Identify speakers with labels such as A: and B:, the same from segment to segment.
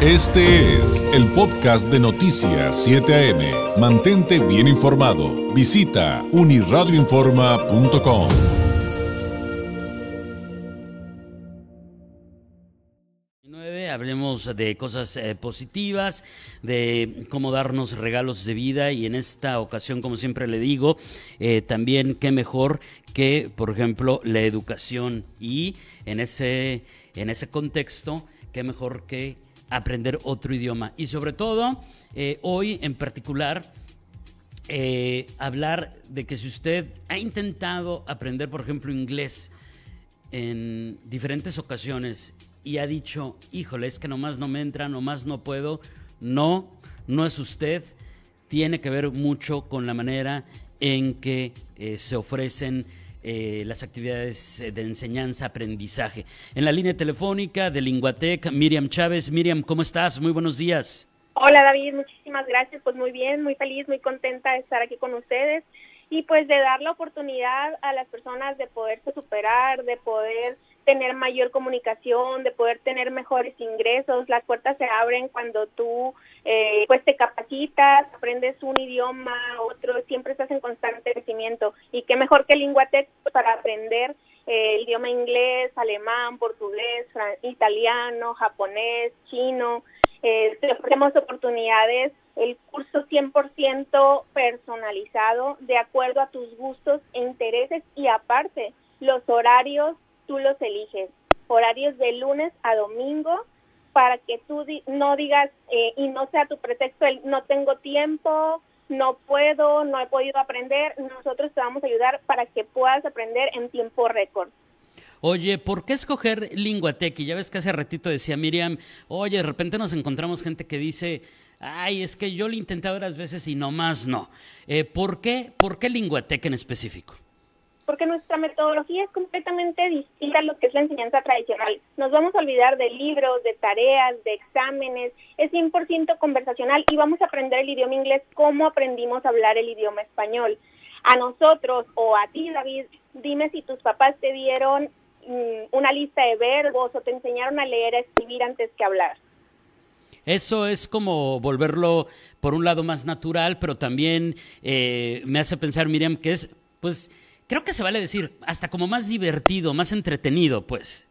A: Este es el podcast de Noticias 7 AM. Mantente bien informado. Visita uniradioinforma.com.
B: Hablemos de cosas eh, positivas, de cómo darnos regalos de vida y en esta ocasión, como siempre le digo, eh, también qué mejor que, por ejemplo, la educación y en ese, en ese contexto, qué mejor que aprender otro idioma. Y sobre todo, eh, hoy en particular, eh, hablar de que si usted ha intentado aprender, por ejemplo, inglés en diferentes ocasiones y ha dicho, híjole, es que nomás no me entra, nomás no puedo, no, no es usted, tiene que ver mucho con la manera en que eh, se ofrecen eh, las actividades eh, de enseñanza, aprendizaje. En la línea telefónica de Linguatec, Miriam Chávez. Miriam, ¿cómo estás? Muy buenos días.
C: Hola David, muchísimas gracias. Pues muy bien, muy feliz, muy contenta de estar aquí con ustedes y pues de dar la oportunidad a las personas de poderse superar, de poder tener mayor comunicación, de poder tener mejores ingresos. Las puertas se abren cuando tú eh, pues te capacitas, aprendes un idioma, otro, siempre estás en constante crecimiento. Y qué mejor que Linguatec para aprender eh, el idioma inglés, alemán, portugués, italiano, japonés, chino. Eh, te ofrecemos oportunidades, el curso 100% personalizado de acuerdo a tus gustos e intereses y aparte los horarios tú los eliges, horarios de lunes a domingo, para que tú no digas eh, y no sea tu pretexto el no tengo tiempo, no puedo, no he podido aprender, nosotros te vamos a ayudar para que puedas aprender en tiempo récord.
B: Oye, ¿por qué escoger Linguatec? Y ya ves que hace ratito decía Miriam, oye, de repente nos encontramos gente que dice, ay, es que yo lo intenté varias veces y no más no. Eh, ¿Por qué? ¿Por qué Linguatec en específico?
C: Porque nuestra metodología es completamente distinta a lo que es la enseñanza tradicional. Nos vamos a olvidar de libros, de tareas, de exámenes, es 100% conversacional y vamos a aprender el idioma inglés como aprendimos a hablar el idioma español. A nosotros o a ti, David, dime si tus papás te dieron mm, una lista de verbos o te enseñaron a leer, a escribir antes que hablar.
B: Eso es como volverlo, por un lado, más natural, pero también eh, me hace pensar, Miriam, que es, pues, creo que se vale decir, hasta como más divertido, más entretenido, pues.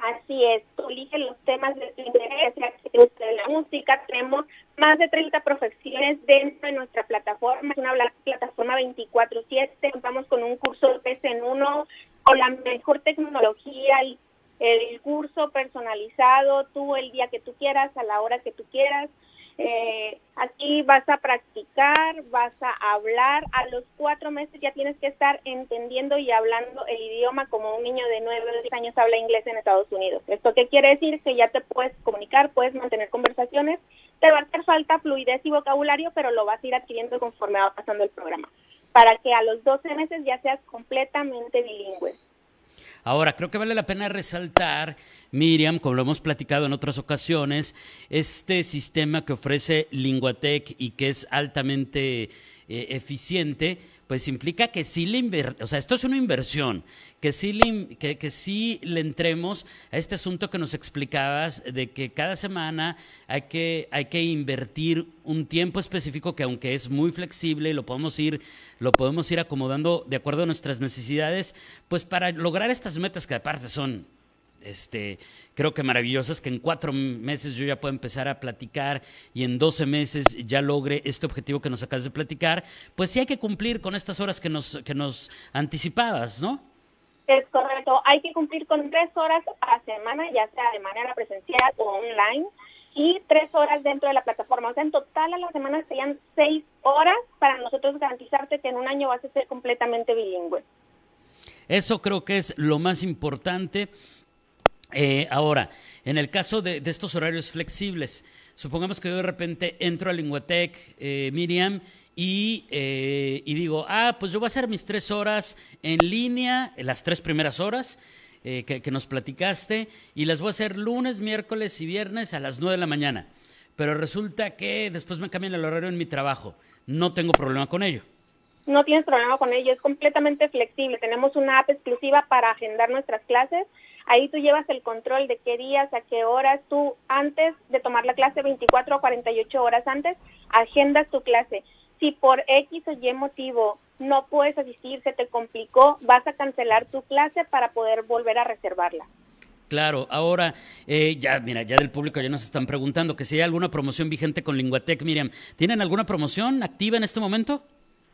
C: Así es, tú los temas de tu interés, gusta la música, tenemos más de 30 profesiones dentro de nuestra plataforma, es una plataforma 24/7, vamos con un curso de en uno, con la mejor tecnología, y el curso personalizado, tú el día que tú quieras, a la hora que tú quieras, eh, aquí vas a practicar, vas a hablar. A los cuatro meses ya tienes que estar entendiendo y hablando el idioma como un niño de nueve o diez años habla inglés en Estados Unidos. ¿Esto qué quiere decir? Que ya te puedes comunicar, puedes mantener conversaciones. Te va a hacer falta fluidez y vocabulario, pero lo vas a ir adquiriendo conforme va pasando el programa. Para que a los 12 meses ya seas completamente bilingüe.
B: Ahora, creo que vale la pena resaltar, Miriam, como lo hemos platicado en otras ocasiones, este sistema que ofrece Linguatec y que es altamente eh, eficiente, pues implica que sí le o sea, esto es una inversión, que sí, le, que, que sí le entremos a este asunto que nos explicabas de que cada semana hay que, hay que invertir un tiempo específico que aunque es muy flexible, lo podemos ir, lo podemos ir acomodando de acuerdo a nuestras necesidades, pues para lograr estas metas que aparte son este, creo que maravillosas, que en cuatro meses yo ya puedo empezar a platicar y en doce meses ya logre este objetivo que nos acabas de platicar, pues sí hay que cumplir con estas horas que nos, que nos anticipabas, ¿no?
C: Es correcto, hay que cumplir con tres horas a semana, ya sea de manera presencial o online, y tres horas dentro de la plataforma. O sea, en total a la semana serían seis horas para nosotros garantizarte que en un año vas a ser completamente bilingüe.
B: Eso creo que es lo más importante eh, ahora, en el caso de, estos horarios flexibles, supongamos que yo de repente entro a Linguatec, eh, Miriam, eh, y, digo, ah, pues yo voy a hacer mis tres horas en línea, las tres primeras horas que, que, nos platicaste, y las voy a hacer lunes, miércoles y viernes a las nueve de la mañana. Pero resulta que después me cambian el horario en mi trabajo. No tengo problema con ello.
C: No tienes problema con ello, es completamente flexible. Tenemos una app exclusiva para agendar nuestras clases Ahí tú llevas el control de qué días, a qué horas, tú antes de tomar la clase, 24 o 48 horas antes, agendas tu clase. Si por X o Y motivo no puedes asistir, se te complicó, vas a cancelar tu clase para poder volver a reservarla.
B: Claro, ahora eh, ya, mira, ya del público ya nos están preguntando que si hay alguna promoción vigente con Linguatec, Miriam. ¿Tienen alguna promoción activa en este momento?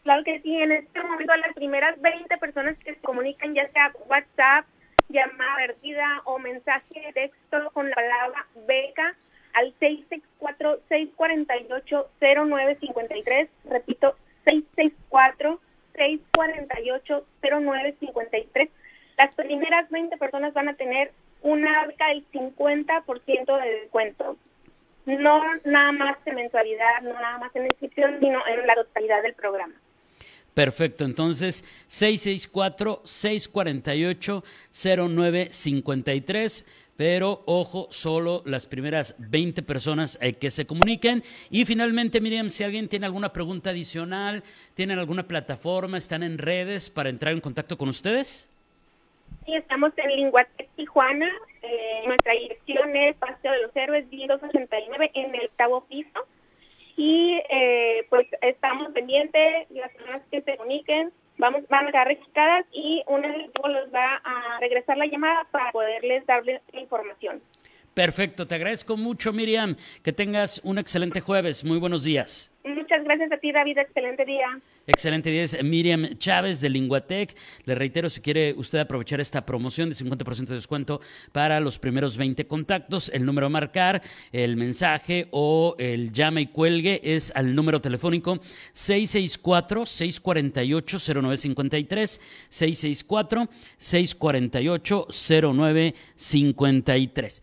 C: Claro que sí, en este momento las primeras 20 personas que se comunican, ya sea WhatsApp, llamada perdida o mensaje de texto con la palabra beca al 664-648-0953, repito, 664-648-0953. Las primeras 20 personas van a tener una beca del 50% de descuento. No nada más en mensualidad, no nada más en inscripción, sino en la totalidad del programa.
B: Perfecto, entonces 664-648-0953, pero ojo, solo las primeras 20 personas hay que se comuniquen. Y finalmente, Miriam, si alguien tiene alguna pregunta adicional, tienen alguna plataforma, están en redes para entrar en contacto con ustedes.
C: Sí, estamos en Linguatec Tijuana, eh, nuestra dirección es Paseo de los Héroes, 289 en el octavo piso y eh, pues estamos pendientes, las personas que se comuniquen vamos, van a quedar registradas y un equipo los va a regresar la llamada para poderles darles la información.
B: Perfecto, te agradezco mucho Miriam, que tengas un excelente jueves, muy buenos días.
C: Gracias a ti David, excelente día.
B: Excelente día, es Miriam Chávez de Linguatec. Le reitero, si quiere usted aprovechar esta promoción de 50% de descuento para los primeros 20 contactos, el número a marcar, el mensaje o el llame y cuelgue es al número telefónico 664-648-0953, 664-648-0953.